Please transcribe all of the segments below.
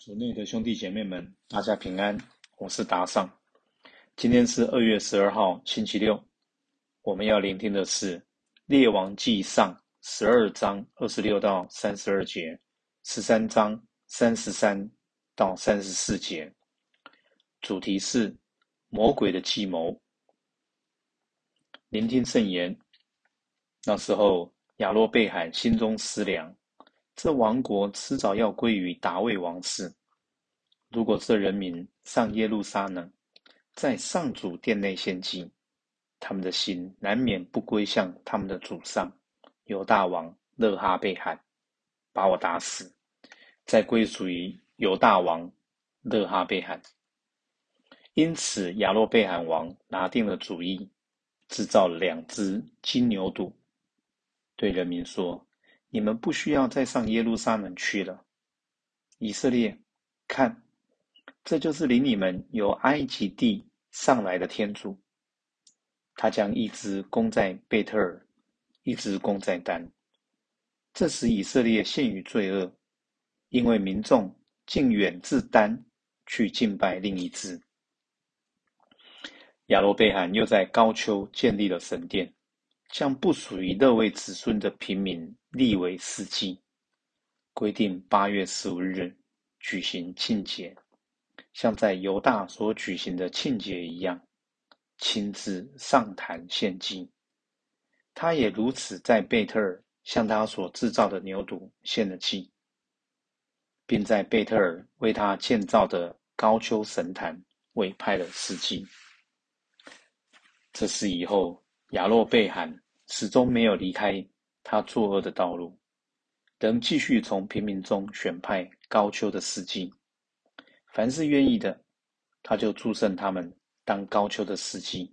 主内的兄弟姐妹们，大家平安，我是达尚。今天是二月十二号，星期六。我们要聆听的是《列王纪上》十二章二十六到三十二节，十三章三十三到三十四节。主题是魔鬼的计谋。聆听圣言。那时候，亚洛贝罕心中思量。这王国迟早要归于达卫王室。如果这人民上耶路撒冷，在上主殿内献祭，他们的心难免不归向他们的祖上犹大王勒哈贝罕，把我打死，再归属于犹大王勒哈贝罕。因此，亚洛贝罕王拿定了主意，制造了两只金牛犊，对人民说。你们不需要再上耶路撒冷去了，以色列，看，这就是领你们由埃及地上来的天主。他将一只供在贝特尔，一只供在丹。这使以色列陷于罪恶，因为民众竟远至丹去敬拜另一支。亚罗贝罕又在高丘建立了神殿。将不属于那位子孙的平民立为司祭，规定八月十五日举行庆节，像在犹大所举行的庆节一样，亲自上坛献祭。他也如此在贝特尔向他所制造的牛犊献了祭，并在贝特尔为他建造的高丘神坛委派了司祭。这是以后。亚洛贝罕始终没有离开他作恶的道路，仍继续从平民中选派高丘的司机。凡是愿意的，他就祝圣他们当高丘的司机。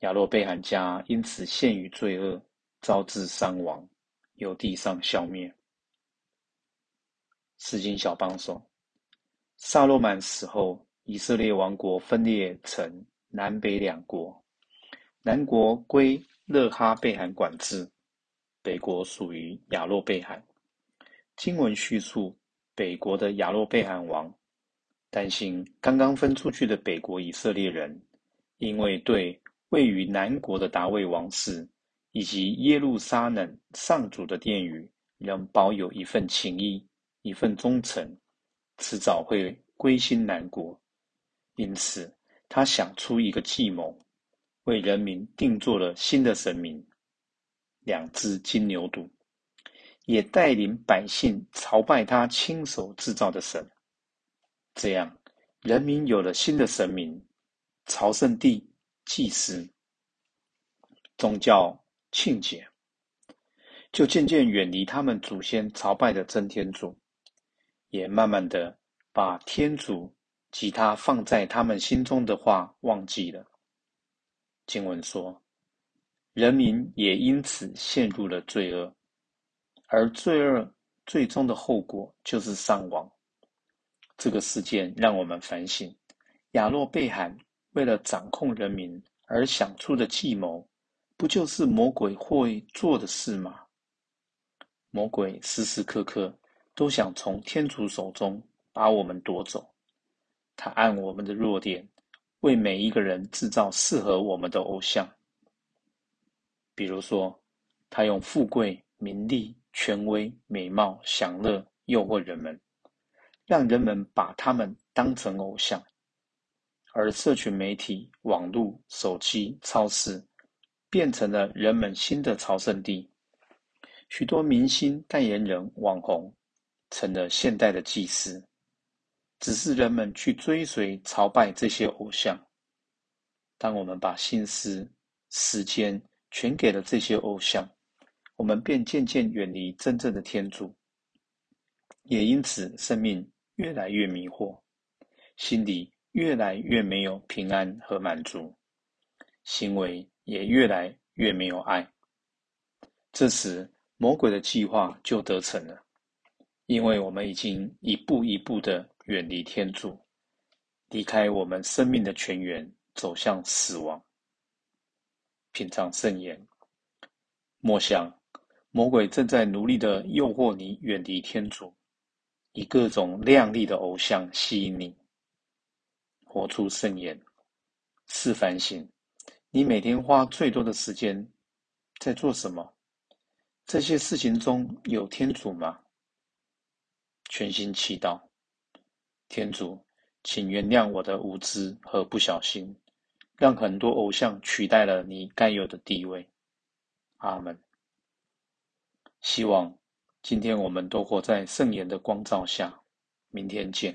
亚洛贝罕家因此陷于罪恶，招致伤亡，由地上消灭。诗经小帮手，萨洛曼死后，以色列王国分裂成南北两国。南国归勒哈贝罕管制，北国属于亚洛贝罕。经文叙述，北国的亚洛贝罕王担心刚刚分出去的北国以色列人，因为对位于南国的达卫王室以及耶路撒冷上主的殿宇仍保有一份情谊、一份忠诚，迟早会归心南国。因此，他想出一个计谋。为人民定做了新的神明，两只金牛犊，也带领百姓朝拜他亲手制造的神。这样，人民有了新的神明，朝圣地、祭司、宗教庆节，就渐渐远离他们祖先朝拜的真天主，也慢慢的把天主及他放在他们心中的话忘记了。经文说，人民也因此陷入了罪恶，而罪恶最终的后果就是伤亡。这个事件让我们反省：亚洛贝罕为了掌控人民而想出的计谋，不就是魔鬼会做的事吗？魔鬼时时刻刻都想从天主手中把我们夺走，他按我们的弱点。为每一个人制造适合我们的偶像，比如说，他用富贵、名利、权威、美貌、享乐诱惑人们，让人们把他们当成偶像；而社群媒体、网络、手机、超市，变成了人们新的朝圣地。许多明星、代言人、网红，成了现代的祭司。只是人们去追随、朝拜这些偶像。当我们把心思、时间全给了这些偶像，我们便渐渐远离真正的天主，也因此生命越来越迷惑，心里越来越没有平安和满足，行为也越来越没有爱。这时，魔鬼的计划就得逞了，因为我们已经一步一步的。远离天主，离开我们生命的泉源，走向死亡。品尝圣言，莫想魔鬼正在努力的诱惑你远离天主，以各种亮丽的偶像吸引你，活出圣言。是反省，你每天花最多的时间在做什么？这些事情中有天主吗？全心祈祷，天主，请原谅我的无知和不小心，让很多偶像取代了你该有的地位。阿门。希望今天我们都活在圣言的光照下。明天见。